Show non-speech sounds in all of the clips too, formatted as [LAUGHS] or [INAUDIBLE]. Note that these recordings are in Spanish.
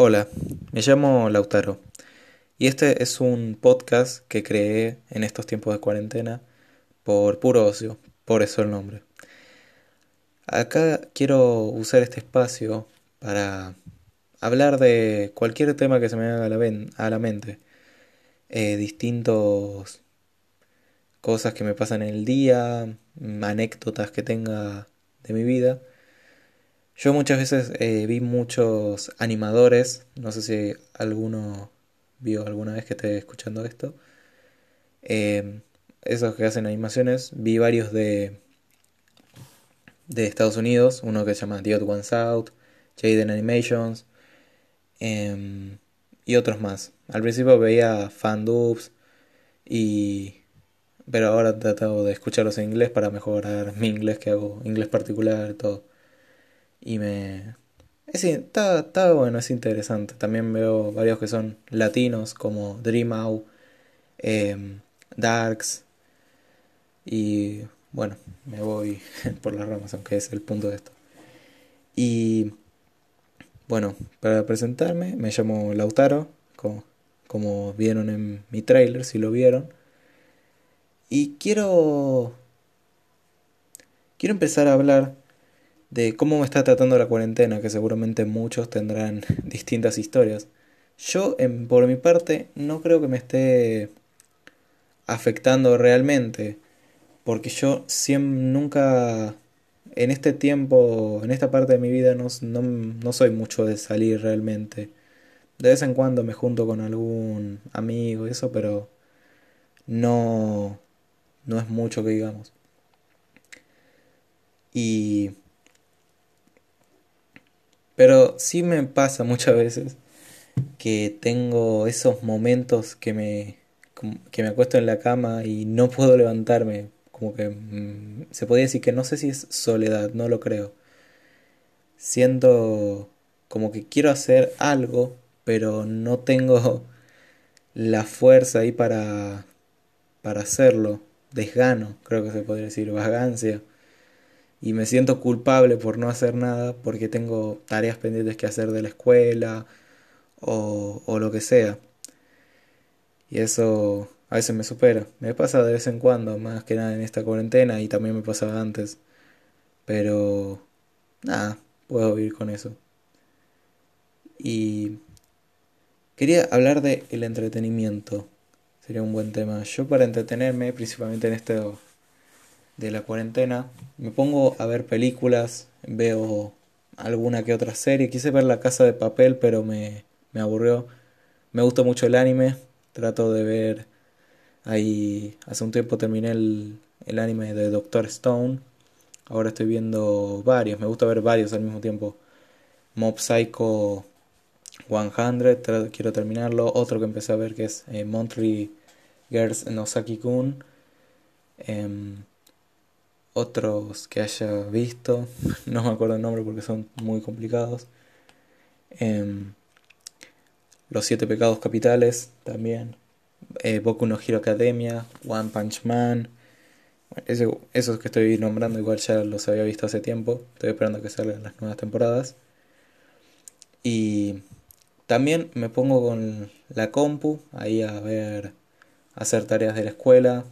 Hola, me llamo Lautaro y este es un podcast que creé en estos tiempos de cuarentena por puro ocio, por eso el nombre. Acá quiero usar este espacio para hablar de cualquier tema que se me haga a la, mente, eh, distintos cosas que me pasan en el día, anécdotas que tenga de mi vida yo muchas veces eh, vi muchos animadores, no sé si alguno vio alguna vez que esté escuchando esto, em, esos que hacen animaciones, vi varios de, de Estados Unidos, uno que se llama The Odd Ones Out, Jaden Animations, em, y otros más. Al principio veía FanDubs y... Pero ahora trato de escucharlos en inglés para mejorar mi inglés que hago, inglés particular, todo. Y me... Es, está, está bueno, es interesante. También veo varios que son latinos como Dreamow, eh, Darks. Y bueno, me voy [LAUGHS] por las ramas, aunque es el punto de esto. Y bueno, para presentarme, me llamo Lautaro, como, como vieron en mi trailer, si lo vieron. Y quiero... Quiero empezar a hablar de cómo me está tratando la cuarentena, que seguramente muchos tendrán [LAUGHS] distintas historias. Yo, en, por mi parte, no creo que me esté afectando realmente, porque yo siempre, nunca, en este tiempo, en esta parte de mi vida, no, no, no soy mucho de salir realmente. De vez en cuando me junto con algún amigo y eso, pero no, no es mucho que digamos. Y pero sí me pasa muchas veces que tengo esos momentos que me, que me acuesto en la cama y no puedo levantarme. Como que mm, se podría decir que no sé si es soledad, no lo creo. Siento como que quiero hacer algo, pero no tengo [LAUGHS] la fuerza ahí para, para hacerlo. Desgano, creo que se podría decir, vagancia y me siento culpable por no hacer nada porque tengo tareas pendientes que hacer de la escuela o, o lo que sea. Y eso a veces me supera. Me pasa de vez en cuando, más que nada en esta cuarentena y también me pasaba antes. Pero nada, puedo vivir con eso. Y quería hablar de el entretenimiento. Sería un buen tema. Yo para entretenerme, principalmente en este de la cuarentena, me pongo a ver películas, veo alguna que otra serie. Quise ver La Casa de Papel, pero me, me aburrió. Me gusta mucho el anime, trato de ver ahí. Hace un tiempo terminé el, el anime de Doctor Stone. Ahora estoy viendo varios, me gusta ver varios al mismo tiempo. Mob Psycho 100, quiero terminarlo. Otro que empecé a ver que es eh, Monthly Girls no Saki-kun. Otros que haya visto, [LAUGHS] no me acuerdo el nombre porque son muy complicados. Em, los siete pecados capitales también. Eh, Boku no Hero Academia, One Punch Man. esos que estoy nombrando igual ya los había visto hace tiempo. Estoy esperando que salgan las nuevas temporadas. Y también me pongo con la compu ahí a ver, a hacer tareas de la escuela.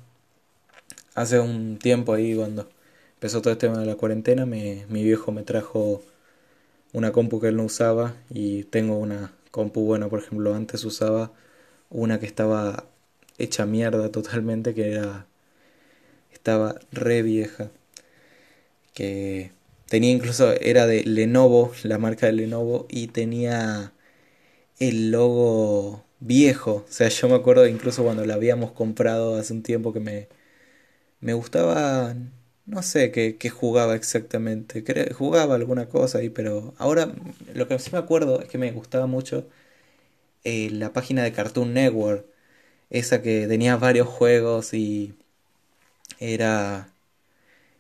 Hace un tiempo ahí cuando empezó todo este tema de la cuarentena, mi viejo me trajo una compu que él no usaba y tengo una compu, bueno, por ejemplo, antes usaba una que estaba hecha mierda totalmente, que era estaba re vieja, que tenía incluso, era de Lenovo, la marca de Lenovo, y tenía el logo viejo, o sea, yo me acuerdo incluso cuando la habíamos comprado hace un tiempo que me, me gustaba no sé qué, jugaba exactamente. jugaba alguna cosa ahí, pero ahora lo que sí me acuerdo es que me gustaba mucho eh, la página de Cartoon Network. Esa que tenía varios juegos y era,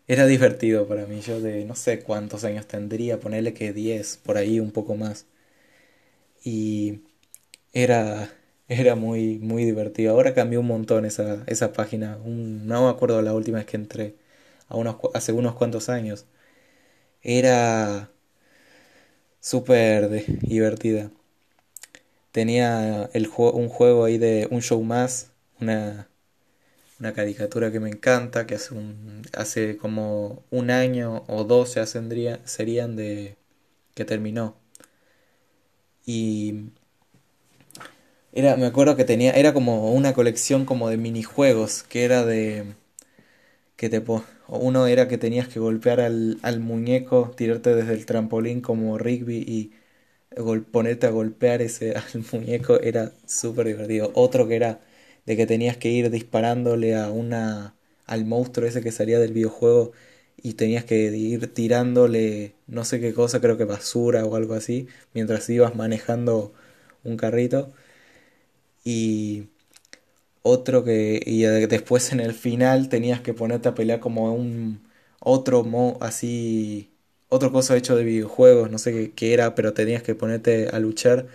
era divertido para mí. Yo de no sé cuántos años tendría, ponerle que 10, por ahí un poco más. Y era, era muy, muy divertido. Ahora cambió un montón esa, esa página. no me acuerdo la última vez que entré hace unos cuantos años. Era súper divertida. tenía el un juego ahí de un show más, una, una caricatura que me encanta, que hace, un, hace como un año o dos ya serían de que terminó. Y era, me acuerdo que tenía, era como una colección como de minijuegos, que era de, que te, uno era que tenías que golpear al, al muñeco, tirarte desde el trampolín como Rigby y ponerte a golpear ese [LAUGHS] al muñeco era súper divertido. Otro que era de que tenías que ir disparándole a una al monstruo ese que salía del videojuego y tenías que ir tirándole no sé qué cosa, creo que basura o algo así, mientras ibas manejando un carrito. Y otro que y después en el final tenías que ponerte a pelear como un otro mo así otro cosa hecho de videojuegos, no sé qué, era, pero tenías que ponerte a luchar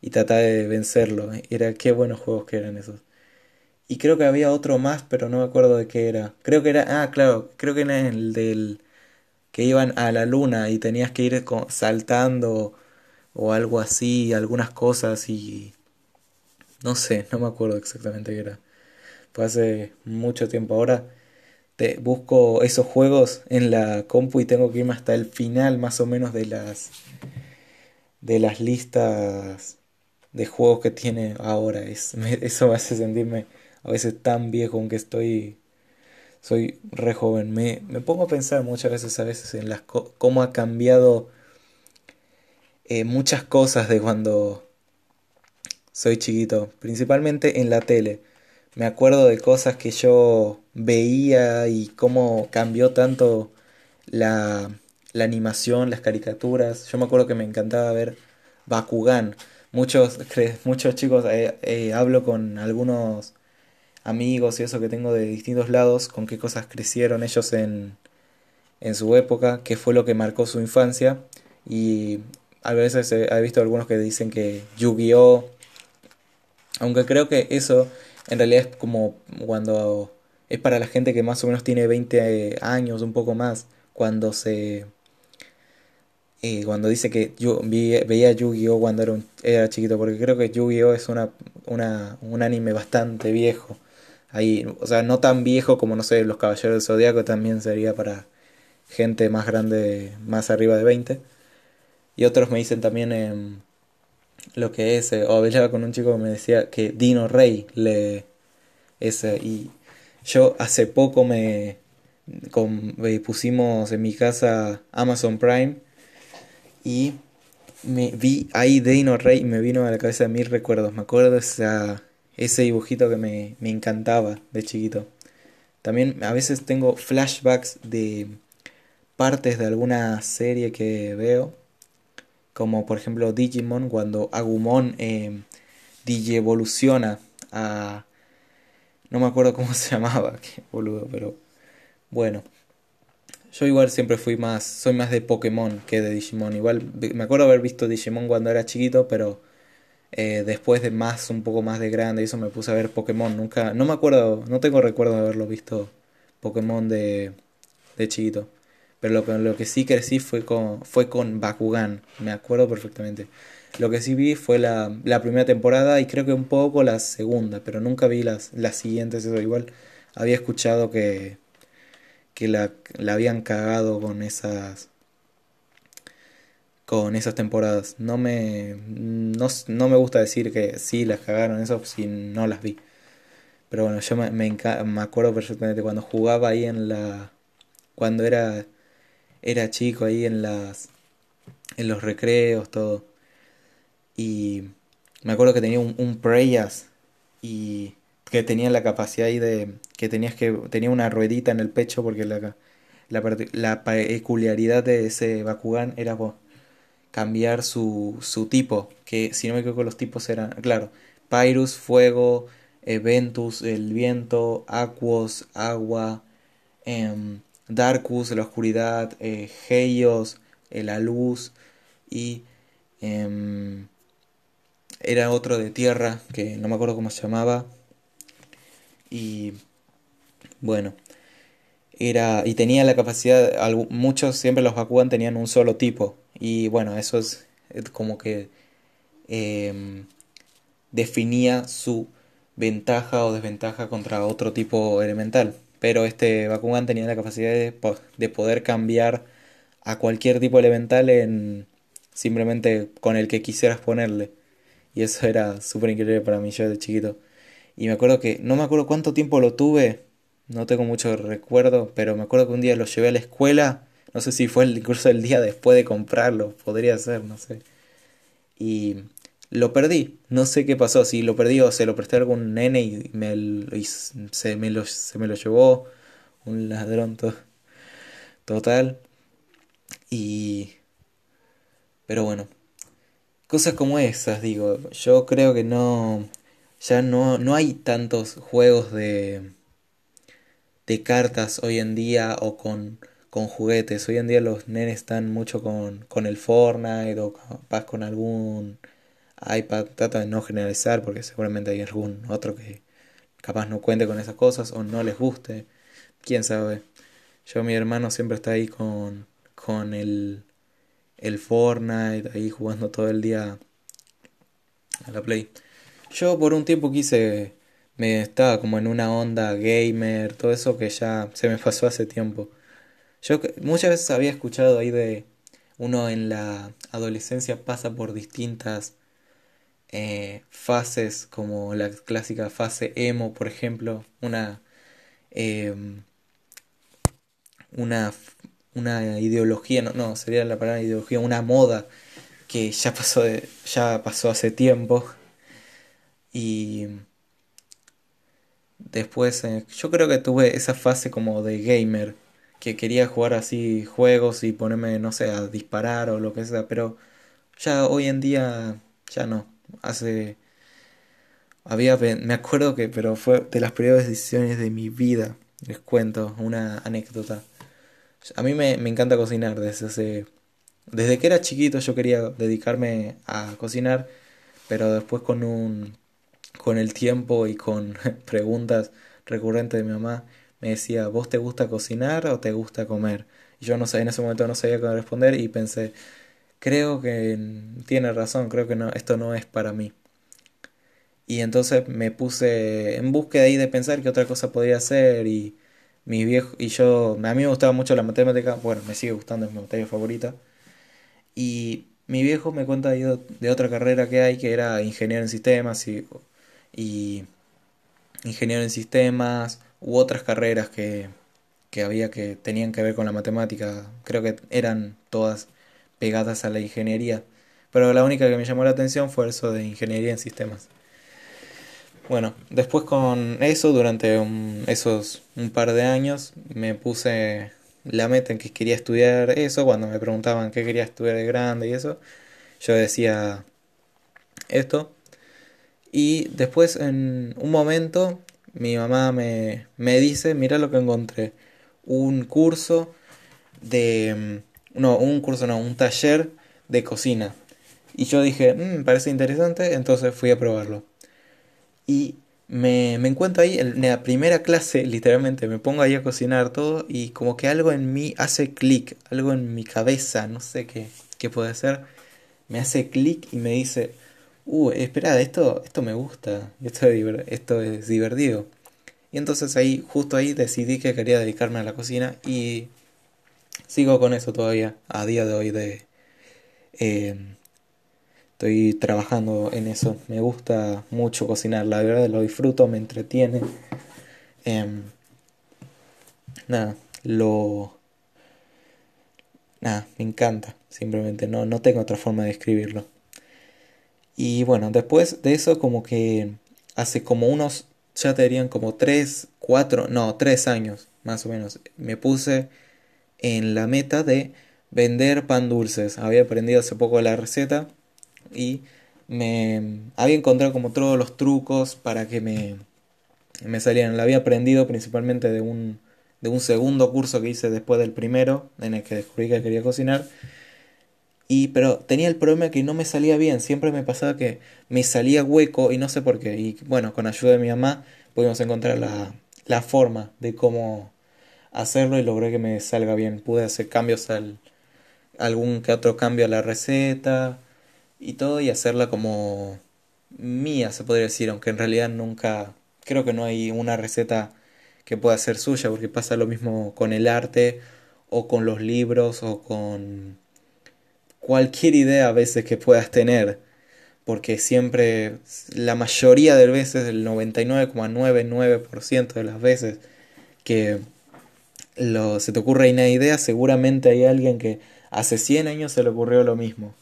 y tratar de vencerlo. Era qué buenos juegos que eran esos. Y creo que había otro más, pero no me acuerdo de qué era. Creo que era, ah, claro, creo que era el del que iban a la luna y tenías que ir saltando o algo así, algunas cosas y no sé, no me acuerdo exactamente qué era. Fue hace mucho tiempo ahora te busco esos juegos en la compu y tengo que irme hasta el final más o menos de las de las listas de juegos que tiene ahora. Es, eso me hace sentirme a veces tan viejo aunque estoy soy re joven. Me, pongo a pensar muchas veces a veces en las cómo ha cambiado eh, muchas cosas de cuando soy chiquito, principalmente en la tele me acuerdo de cosas que yo veía y cómo cambió tanto la, la animación, las caricaturas. Yo me acuerdo que me encantaba ver Bakugan. Muchos, muchos chicos, eh, eh, hablo con algunos amigos y eso que tengo de distintos lados, con qué cosas crecieron ellos en, en su época, qué fue lo que marcó su infancia. Y a veces he visto algunos que dicen que Yu-Gi-Oh! Aunque creo que eso en realidad es como cuando es para la gente que más o menos tiene 20 años, un poco más, cuando se... Eh, cuando dice que yo veía Yu-Gi-Oh cuando era, era chiquito, porque creo que Yu-Gi-Oh es una, una, un anime bastante viejo. Ahí, o sea, no tan viejo como, no sé, Los Caballeros del Zodiaco también sería para gente más grande, más arriba de 20. Y otros me dicen también... en lo que es, eh, o hablaba con un chico que me decía que Dino Rey le ese y yo hace poco me, pusimos en mi casa Amazon Prime y me vi ahí Dino Rey y me vino a la cabeza mil recuerdos. Me acuerdo esa, ese dibujito que me, me encantaba de chiquito. También a veces tengo flashbacks de partes de alguna serie que veo como por ejemplo Digimon cuando Agumon eh, digievoluciona a... No me acuerdo cómo [LAUGHS] se llamaba, qué boludo, pero bueno. Yo igual siempre fui más, soy más de Pokémon que de Digimon. Igual me acuerdo haber visto Digimon cuando era chiquito, pero eh, después de más, un poco más de grande, eso me puse a ver Pokémon. Nunca, no me acuerdo, no tengo recuerdo de haberlo visto Pokémon de, de chiquito. Pero lo que, lo que sí crecí fue con, fue con Bakugan, me acuerdo perfectamente. Lo que sí vi fue la, la primera temporada y creo que un poco la segunda, pero nunca vi las, las siguientes. Eso igual había escuchado que, que la, la habían cagado con esas con esas temporadas. No me, no, no, me gusta decir que sí las cagaron eso si no las vi. Pero bueno, yo me, me, me acuerdo perfectamente cuando jugaba ahí en la... Cuando era era chico ahí en las en los recreos, todo. Y me acuerdo que tenía un, un Preyas y que tenía la capacidad ahí de que tenías que tenía una ruedita en el pecho porque la la, peculiaridad de ese Bakugan era cambiar su, su tipo, que si no me equivoco los tipos eran, claro, Pyrus, fuego, Ventus, el viento, Aquos, agua, eh, Darkus, la oscuridad, eh, Heios, eh, la luz y em, era otro de tierra que no me acuerdo cómo se llamaba y bueno era y tenía la capacidad muchos siempre los Bakugan tenían un solo tipo y bueno eso es como que em, definía su ventaja o desventaja contra otro tipo elemental. Pero este Bakugan tenía la capacidad de, de poder cambiar a cualquier tipo elemental en simplemente con el que quisieras ponerle. Y eso era súper increíble para mí yo de chiquito. Y me acuerdo que, no me acuerdo cuánto tiempo lo tuve, no tengo mucho recuerdo, pero me acuerdo que un día lo llevé a la escuela, no sé si fue el curso del día después de comprarlo, podría ser, no sé. Y lo perdí, no sé qué pasó, si lo perdí o se lo presté a algún nene y, me, se, me lo, se me lo llevó, un ladrón total. Y... Pero bueno, cosas como esas, digo, yo creo que no... Ya no, no hay tantos juegos de, de cartas hoy en día o con, con juguetes. Hoy en día los nenes están mucho con, con el Fortnite o capaz con algún iPad. Trata de no generalizar porque seguramente hay algún otro que capaz no cuente con esas cosas o no les guste. Quién sabe. Yo, mi hermano siempre está ahí con, con el, el Fortnite, ahí jugando todo el día a la Play. Yo por un tiempo quise, me estaba como en una onda gamer, todo eso que ya se me [LAUGHS] pasó hace tiempo. Yo muchas veces había escuchado ahí de uno en la adolescencia pasa por distintas eh, fases, como la clásica fase emo, por ejemplo, una em, una una ideología, no, no, sería la palabra ideología, una moda que ya pasó, de, ya pasó hace tiempo. Y después, eh, yo creo que tuve esa fase como de gamer, que quería jugar así juegos y ponerme, no sé, a disparar o lo que sea, pero ya hoy en día ya no. Hace había me acuerdo que pero fue de las primeras decisiones de mi vida. Les cuento una anécdota. A mí me, encanta cocinar desde hace... Desde que era chiquito yo quería dedicarme a cocinar, pero después con un... con el tiempo y con [LAUGHS] preguntas recurrentes de mi mamá, me decía, ¿vos te gusta cocinar o te gusta comer? Y yo no sé, en ese momento no sabía cómo responder y pensé, creo que tiene razón, creo que no, esto no es para mí. Y entonces me puse en búsqueda ahí de pensar qué otra cosa podría hacer y mi viejo y yo, a mí me gustaba mucho la matemática, bueno, me sigue gustando, es mi materia favorita. Y mi viejo me cuenta de, de otra carrera que hay que era ingeniero en sistemas y ingeniero en sistemas u otras carreras que, que había que tenían que ver con la matemática. Creo que eran todas pegadas a la ingeniería. Pero la única que me llamó la atención fue eso de ingeniería en sistemas. Bueno, después con eso, durante esos un par de años, me puse la meta en que quería estudiar eso. Cuando me preguntaban qué quería estudiar de grande y eso, yo decía esto. Y después, en un momento, mi mamá me, me dice, mira lo que encontré. Un curso de... No, un curso no, un taller de cocina. Y yo dije, mm, me parece interesante, entonces fui a probarlo. Y me, me encuentro ahí en la primera clase, literalmente, me pongo ahí a cocinar todo y como que algo en mí hace clic, algo en mi cabeza, no sé qué, qué puede ser, me hace clic y me dice, uh, espera, esto, esto me gusta, esto es, esto es divertido. Y entonces ahí, justo ahí decidí que quería dedicarme a la cocina y sigo con eso todavía, a día de hoy de... Eh, Estoy trabajando en eso. Me gusta mucho cocinar, la verdad lo disfruto, me entretiene. Em, nada, lo... Nada, me encanta, simplemente no, no tengo otra forma de describirlo. Y bueno, después de eso como que hace como unos, ya te dirían como 3, 4, no, 3 años más o menos, me puse en la meta de vender pan dulces. Había aprendido hace poco la receta y me había encontrado como todos los trucos para que me, me salieran. La había aprendido principalmente de un, de un segundo curso que hice después del primero, en el que descubrí que quería cocinar. Y, pero tenía el problema que no me salía bien, siempre me pasaba que me salía hueco y no sé por qué. Y bueno, con ayuda de mi mamá pudimos encontrar la, la forma de cómo hacerlo y logré que me salga bien. Pude hacer cambios al, algún que otro cambio a la receta, y todo y hacerla como mía, se podría decir, aunque en realidad nunca, creo que no hay una receta que pueda ser suya, porque pasa lo mismo con el arte o con los libros o con cualquier idea a veces que puedas tener, porque siempre, la mayoría de veces, el 99,99% de las veces que lo, se te ocurre una idea, seguramente hay alguien que hace 100 años se le ocurrió lo mismo.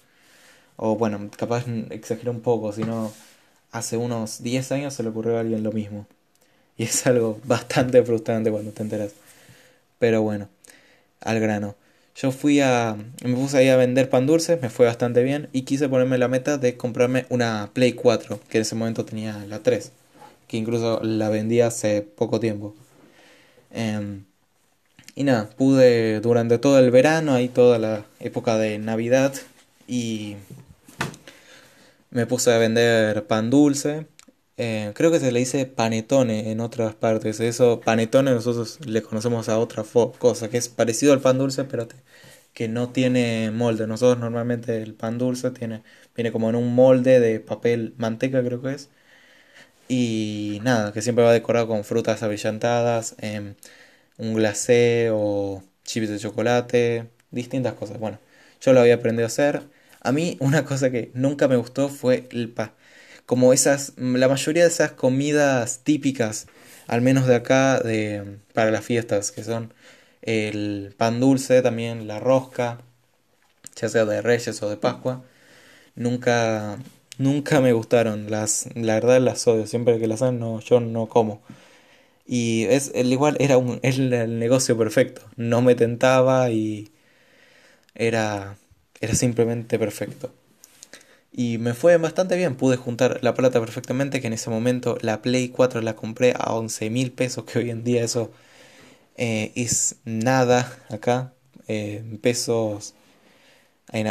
O bueno, capaz exagero un poco, sino hace unos 10 años se le ocurrió a alguien lo mismo. Y es algo [LAUGHS] bastante frustrante cuando te enteras. Pero bueno, al grano. Yo fui a. Me puse ahí a vender pan dulces, me fue bastante bien. Y quise ponerme la meta de comprarme una Play 4, que en ese momento tenía la 3. Que incluso la vendí hace poco tiempo. Em, y nada, pude durante todo el verano, ahí toda la época de Navidad. Y me puse a vender pan dulce. Eh, creo que se le dice panetone en otras partes. Eso, panetone nosotros le conocemos a otra cosa, que es parecido al pan dulce, pero que no tiene molde. Nosotros normalmente el pan dulce tiene, viene como en un molde de papel manteca, creo que es. Y nada, que siempre va decorado con frutas avillantadas, em, un glacé o chips de chocolate, distintas cosas. Bueno, yo lo había aprendido a hacer. A mí [LAUGHS] una cosa que nunca me gustó fue el pa como esas, la mayoría de esas comidas típicas, al menos de acá, de, para las fiestas, que son el pan dulce, también la rosca, ya sea de Reyes o de Pascua, nunca, nunca me gustaron. Las, la verdad las odio, siempre que las hacen no, yo no como. Y es el igual era un, es el negocio perfecto. No me tentaba y era, era simplemente perfecto. Y me fue bastante bien, pude juntar la plata perfectamente, que en ese momento la Play 4 la compré a 11 mil pesos, que hoy en día eso eh, es nada acá, eh, pesos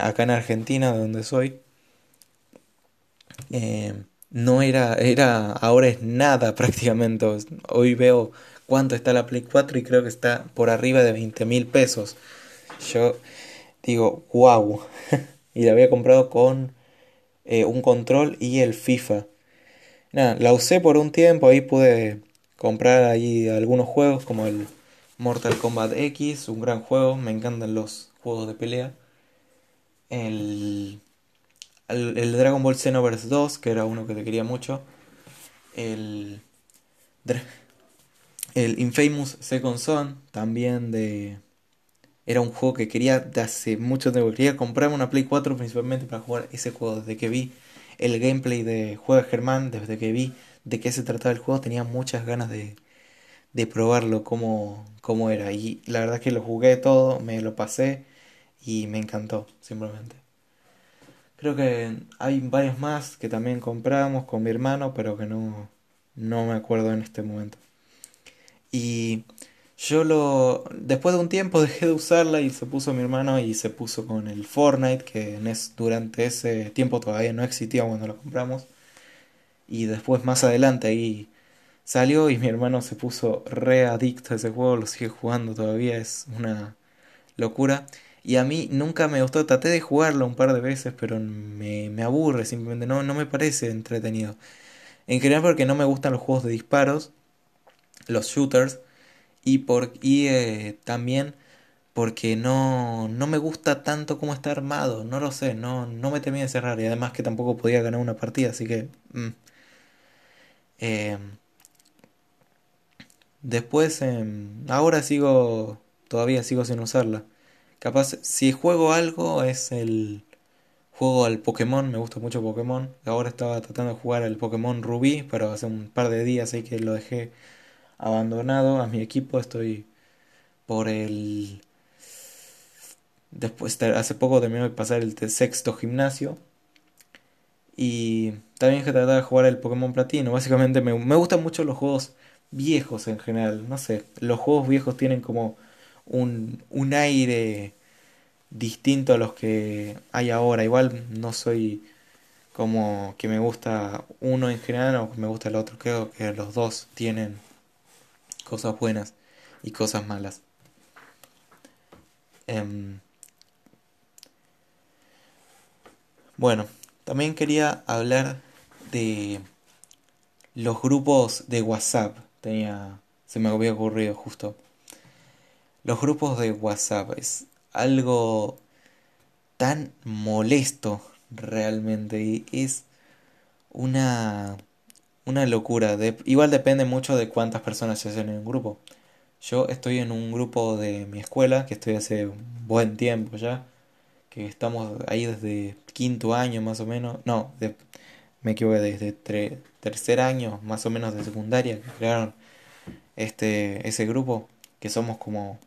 acá en Argentina, de donde soy. Eh, no era, era, ahora es nada [LAUGHS] prácticamente. Hoy veo cuánto está la Play 4 y creo que está por arriba de 20 mil pesos. Yo digo, wow. [LAUGHS] y la había comprado con eh, un control y el FIFA. Nada, la usé por un tiempo, ahí pude comprar ahí algunos juegos como el Mortal Kombat X, un gran juego, me encantan los juegos de pelea. El, el, Dragon Ball Xenoverse 2, que era uno que te quería mucho. El, el Infamous Second Son, también de era un juego que quería de hace mucho tiempo. Quería comprarme una Play 4 principalmente para jugar ese juego. Desde que vi el gameplay de Juega Germán, desde que vi de qué se trataba el juego, tenía muchas ganas de, de probarlo, cómo, cómo era. Y la verdad es que lo jugué todo, me lo pasé y me encantó, simplemente. Creo que hay varios más que también compramos con mi hermano, pero que no, no me acuerdo en este momento. Y yo lo. Después de un tiempo [LAUGHS] dejé de usarla y se puso mi hermano y se puso con el Fortnite, que en es, durante ese tiempo todavía no existía cuando lo compramos. Y después más adelante ahí salió y mi hermano se puso re adicto a ese juego, lo sigue jugando todavía, es una locura. Y a mí nunca me gustó, traté de jugarlo un par de veces, pero me, me aburre simplemente, no, no me parece entretenido. En general porque no me gustan los juegos de disparos, los shooters y, por, y eh, también porque no, no me gusta tanto cómo está armado, no lo sé, no, no me termina de cerrar y además que tampoco podía ganar una partida, así que... Mm. Eh, después, em, ahora sigo, todavía sigo sin usarla. Capaz, si juego algo es el juego al Pokémon, me gusta mucho Pokémon. Ahora estaba tratando de jugar al Pokémon Rubí, pero hace un par de días así que lo dejé abandonado a mi equipo. Estoy por el... Después, hace poco terminó de pasar el sexto gimnasio. Y también que tratar de jugar el Pokémon Platino. Básicamente me, me gustan mucho los juegos viejos en general. No sé, los juegos viejos tienen como un, un aire distinto a los que hay ahora. Igual no soy como que me gusta uno en general o que me gusta el otro. Creo que los dos tienen cosas buenas y cosas malas. Em, bueno, también quería hablar de los grupos de WhatsApp. Tenía, se me había ocurrido justo. Los grupos de WhatsApp es algo tan molesto realmente y es una una locura. De, igual depende mucho de cuántas personas se hacen en un grupo. Yo estoy en un grupo de mi escuela, que estoy hace buen tiempo ya, que estamos ahí desde quinto año más o menos, no, me equivoqué, desde tercer año más o menos de secundaria, que crearon este, ese grupo, que somos como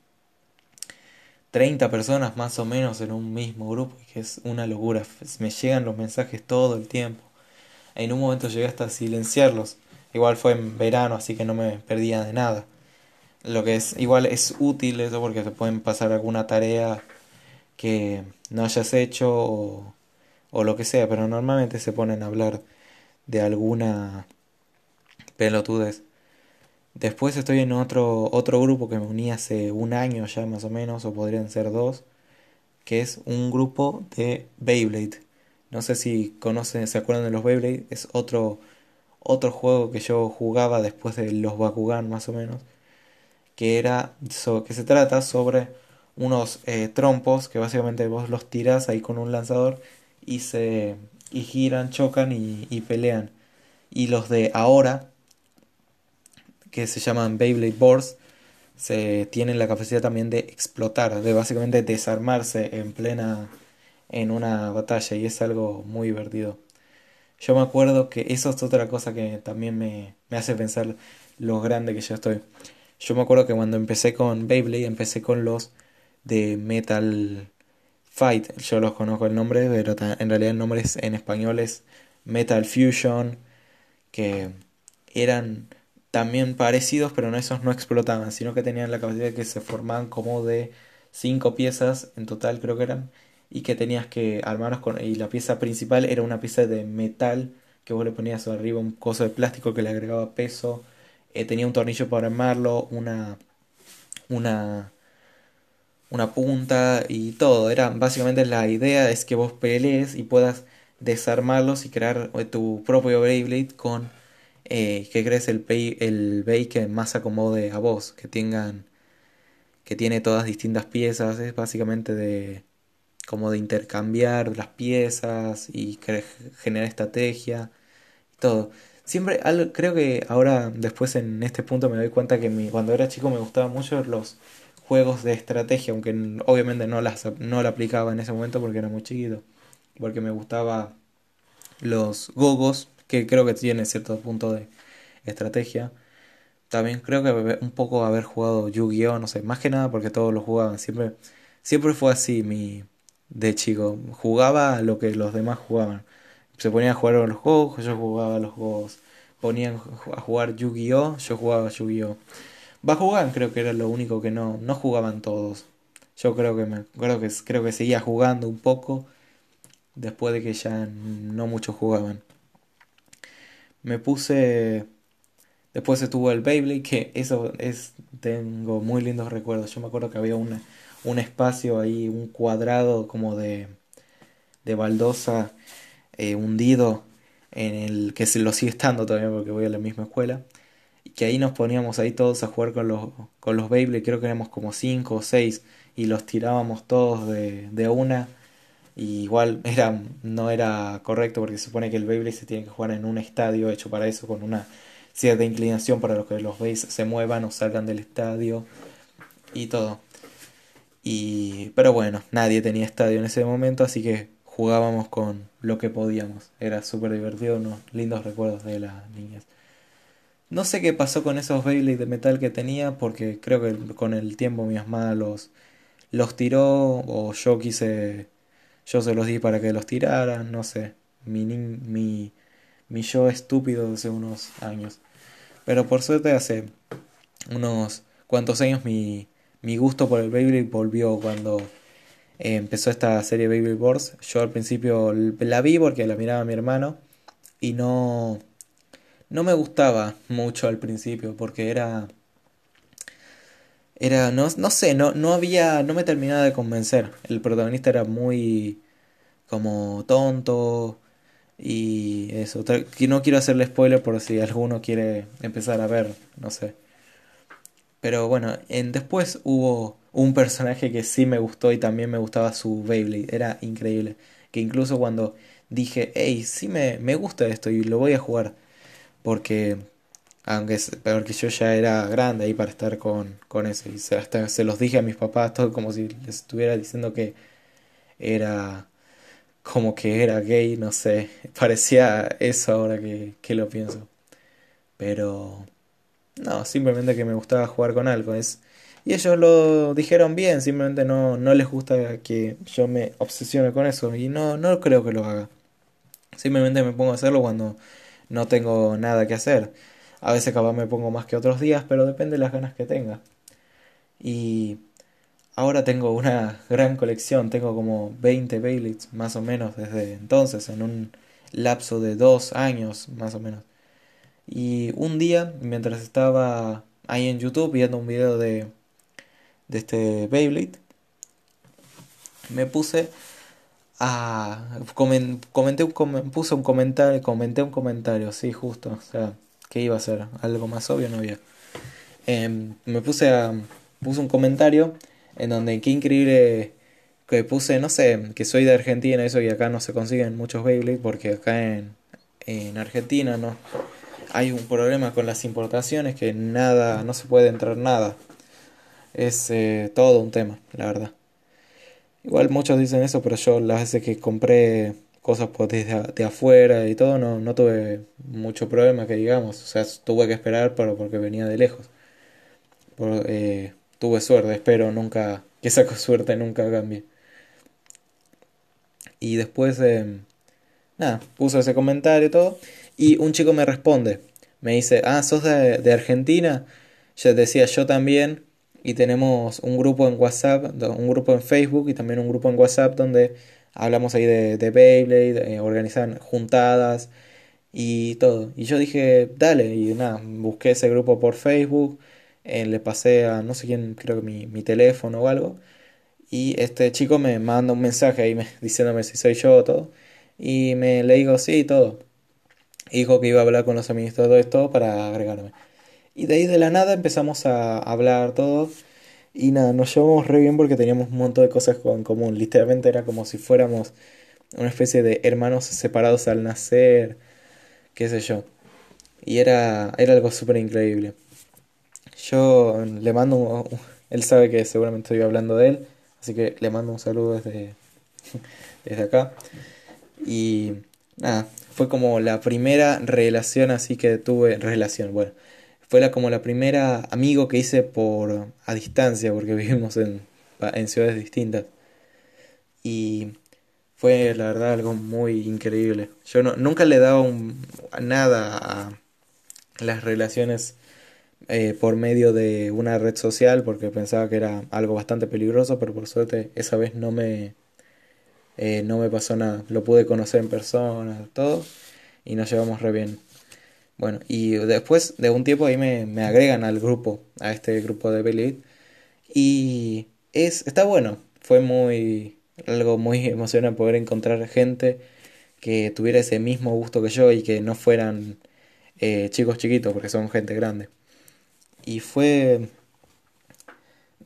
30 personas más o menos en un mismo grupo, que es una locura, me llegan los mensajes todo el tiempo. En un momento llegué hasta silenciarlos. Igual fue en verano, así que no me perdía de nada. Lo que es, igual es útil eso porque te pueden pasar alguna tarea que no hayas hecho o, o lo que sea, pero normalmente se ponen a hablar de alguna pelotudez. Después estoy en otro, otro grupo que me uní hace un año ya más o menos, o podrían ser dos, que es un grupo de Beyblade. No sé si conocen, se acuerdan de los Beyblade, es otro, otro juego que yo jugaba después de los Bakugan más o menos, que era, que se trata sobre unos eh, trompos que básicamente vos los tirás ahí con un lanzador y se y giran, chocan y, y pelean. Y los de ahora, que se llaman Beyblade Boards, se tienen la capacidad también de explotar, de básicamente desarmarse en plena en una batalla y es algo muy divertido. Yo me acuerdo que eso es otra cosa que también me, me hace pensar lo grande que yo estoy. Yo me acuerdo que cuando empecé con Beyblade, empecé con los de Metal Fight. Yo los conozco el nombre, pero en realidad el nombre en español es Metal Fusion, que eran también parecidos, pero no, esos no explotaban, sino que tenían la capacidad de que se formaban como de cinco piezas en total, creo que eran, y que tenías que armarlos con... Y la pieza principal era una pieza de metal que vos le ponías arriba un coso de plástico que le agregaba peso. Eh, tenía un tornillo para armarlo, una, una, una punta y todo. Era básicamente la idea es que vos pelees y puedas desarmarlos y crear eh, tu propio Beyblade con eh, que crees el bay, el que más acomode a vos, que tengan que tiene todas distintas piezas, es básicamente de como de intercambiar las piezas y generar estrategia todo. Siempre, creo que ahora, después en este punto me doy cuenta que mi, cuando era chico me gustaban mucho los juegos de estrategia, aunque obviamente no las no la aplicaba en ese momento porque era muy chiquito, porque me gustaba los gogos, que creo que tiene cierto punto de estrategia. También creo que un poco haber jugado Yu-Gi-Oh, no sé, más que nada porque todos lo jugaban, siempre siempre fue así mi de chico. Jugaba lo que los demás jugaban. Se ponían a jugar a los juegos, yo jugaba a los juegos. Ponían a jugar Yu-Gi-Oh, yo jugaba Yu-Gi-Oh. Bakugan creo que era lo único que no, no jugaban todos. Yo creo que me creo que creo que seguía jugando un poco después de que ya no muchos jugaban. Me puse después estuvo el Beyblade que eso es tengo muy lindos recuerdos. Yo me acuerdo que había una un espacio ahí, un cuadrado como de, de baldosa eh, hundido en el que se lo sigue estando todavía porque voy a la misma escuela. Y que ahí nos poníamos ahí todos a jugar con los, con los Beyblade, creo que éramos como 5 o 6 y los tirábamos todos de, de una. Y igual era, no era correcto porque se supone que el Beyblade se tiene que jugar en un estadio hecho para eso, con una cierta inclinación para los que los veis se muevan o salgan del estadio y todo. Y, pero bueno, nadie tenía estadio en ese momento, así que jugábamos con lo que podíamos. Era súper divertido, unos lindos recuerdos de las niñas. No sé qué pasó con esos Bailey de metal que tenía, porque creo que con el tiempo mi mamá los, los tiró, o yo quise, yo se los di para que los tiraran, no sé. Mi, mi, mi yo estúpido hace unos años. Pero por suerte hace unos cuantos años mi, mi gusto por el Beyblade volvió cuando eh, empezó esta serie Beyblade Wars. Yo al principio la vi porque la miraba mi hermano y no no me gustaba mucho al principio porque era era no, no sé, no no había no me terminaba de convencer. El protagonista era muy como tonto y eso. No quiero hacerle spoiler por si alguno quiere empezar a ver, no sé. Pero bueno, en, después hubo un personaje que sí me gustó y también me gustaba su Beyblade. Era increíble. Que incluso cuando dije, hey, sí me, me gusta esto y lo voy a jugar. Porque, aunque peor que yo ya era grande ahí para estar con, con eso. Y se, hasta se los dije a mis papás, todo como si les estuviera diciendo que era como que era gay, no sé. [LAUGHS] Parecía eso ahora que, que lo pienso. Pero, no, simplemente que me gustaba jugar con algo. Es, y ellos lo dijeron bien, simplemente no, no les gusta que yo me obsesione con eso y no, no creo que lo haga. Simplemente me pongo a hacerlo cuando no tengo nada que hacer. A veces capaz me pongo más que otros días, pero depende de las ganas que tenga. Y ahora tengo una [LAUGHS] gran colección, tengo como 20 Beyblades más o menos desde entonces, en un lapso de dos años más o menos. Y un día, mientras estaba ahí en YouTube viendo un video de de este Beyblade, me puse a comenté un puse un comentario, comenté un comentario, sí, justo, o sea, ¿qué iba a ser? Algo más obvio no había. Em, me puse a puse un comentario en donde qué increíble que puse, no sé, que soy de Argentina, eso y acá no se consiguen muchos Beyblade porque acá en, en Argentina no hay un problema con las importaciones que nada, no se puede entrar nada es eh, todo un tema, la verdad. Igual muchos dicen eso, pero yo las veces que compré cosas pues, desde de afuera y todo, no, no tuve mucho problema que digamos. O sea, tuve que esperar pero porque venía de lejos. Eh, tuve suerte, espero nunca, que saco [LAUGHS] suerte nunca cambie. Y después, eh, nada, puso ese comentario y todo. Y un chico me responde, me dice, ah, sos de, de Argentina. Yo decía, yo también, y tenemos un grupo en WhatsApp, un grupo en Facebook y también un grupo en WhatsApp donde hablamos ahí de, de Beyblade, organizan juntadas y todo. Y yo dije, dale, y nada, busqué ese grupo por Facebook, eh, le pasé a no sé quién, creo que mi, mi teléfono o algo, y este chico me manda un mensaje ahí me, diciéndome si soy yo o todo, y me le digo sí, todo. Dijo que iba a hablar con los administradores todo para agregarme. Y de ahí de la nada empezamos a hablar todo. Y nada, nos llevamos re bien porque teníamos un montón de cosas en común. Literalmente era como si fuéramos una especie de hermanos separados al nacer, qué sé yo. Y era, era algo súper increíble. Yo le mando, un, él sabe que seguramente estoy hablando de él, así que le mando un saludo desde, [LAUGHS] desde acá. Y nada, fue como la primera relación así que tuve, relación, bueno, fue la, como la primera amigo que hice por a distancia, porque [LAUGHS] vivimos en, en ciudades distintas. Y fue la verdad algo muy increíble. Yo no, nunca le he dado nada a las relaciones eh, por medio de una red social porque pensaba que era algo bastante peligroso, pero por suerte esa vez no me, eh, no me pasó nada. Lo pude conocer en persona, todo, y nos llevamos re bien. Bueno, y después de un tiempo ahí me, me agregan al grupo, a este grupo de Believe. Y es, está bueno. Fue muy, algo muy [LAUGHS] emocionante poder encontrar gente que tuviera ese mismo gusto que yo y que no fueran eh, chicos chiquitos, porque son gente grande. Y fue...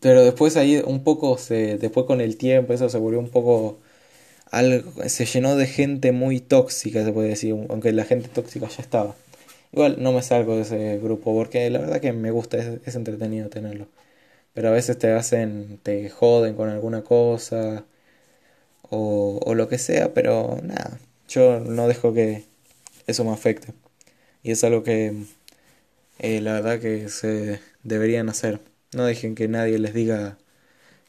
Pero después ahí un poco, se, después con el tiempo, eso se volvió un poco... Algo, se llenó de gente muy tóxica, se puede decir, aunque la gente tóxica ya estaba. Igual no me salgo de ese grupo porque la verdad que me gusta, es, entretenido tenerlo. Pero a veces te hacen, te joden con alguna cosa o, o lo que sea, pero nada, yo no dejo que eso me afecte. Y es algo que eh, la verdad que se deberían hacer. No dejen que nadie les diga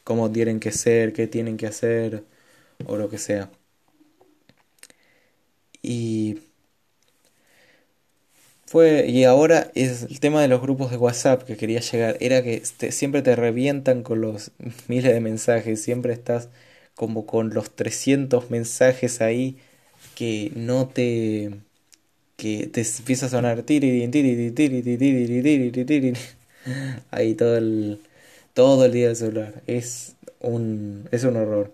cómo tienen que ser, qué tienen que hacer o lo que sea. Y fue, y ahora es el tema de los grupos de WhatsApp que quería llegar, era que siempre te revientan con los [LAUGHS] miles de mensajes, siempre estás como con los 300 mensajes ahí que no te que te empieza a sonar [LAUGHS] ahí todo el todo el día del celular es un es un horror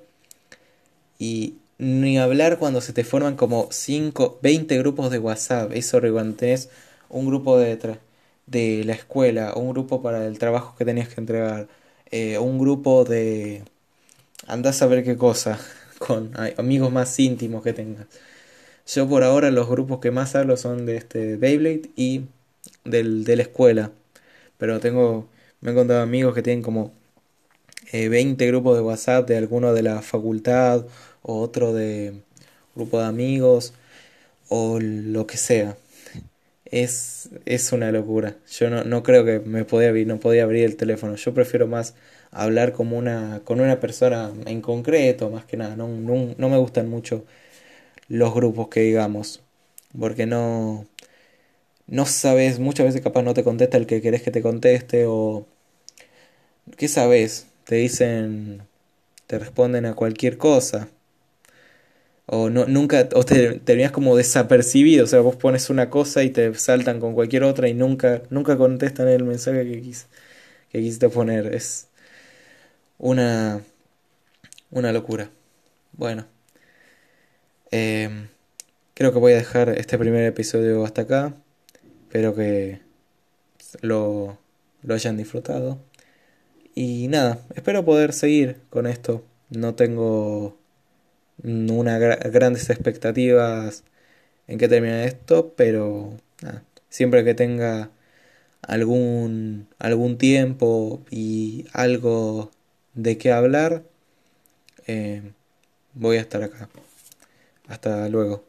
y Ni hablar cuando se te forman como 5, 20 grupos de WhatsApp. Es horrible cuando tenés un grupo de, de la escuela, un grupo para el trabajo que tenías que entregar, eh, un grupo de... Andás a ver qué cosa, [LAUGHS] con amigos más íntimos que tengas. Yo por ahora los grupos que más hablo son de este Beyblade y del, de la escuela. Pero tengo, me he encontrado amigos que tienen como 20 eh, grupos de WhatsApp de alguno de la facultad o otro de grupo de amigos o lo que sea. Es, es una locura. Yo no, no creo que me podía abrir, no podía abrir el teléfono. Yo prefiero más hablar como una, con una persona en concreto, más que nada. No, no, no me gustan mucho los grupos que digamos. Porque no, no sabes, muchas veces capaz no te contesta el que querés que te conteste o... ¿Qué sabes? Te dicen, te responden a cualquier cosa. O no, nunca, o te terminas como desapercibido, o sea, vos pones una cosa y te saltan con cualquier otra y nunca, nunca contestan el mensaje que, quis, que quisiste poner. Es una, una locura. Bueno, em, creo que voy a dejar este primer episodio hasta acá. Espero que lo, lo hayan disfrutado. Y nada, espero poder seguir con esto. No tengo una grandes expectativas en que termine esto, pero siempre que tenga algún, algún tiempo y algo de qué hablar, eh, voy a estar acá. Hasta luego.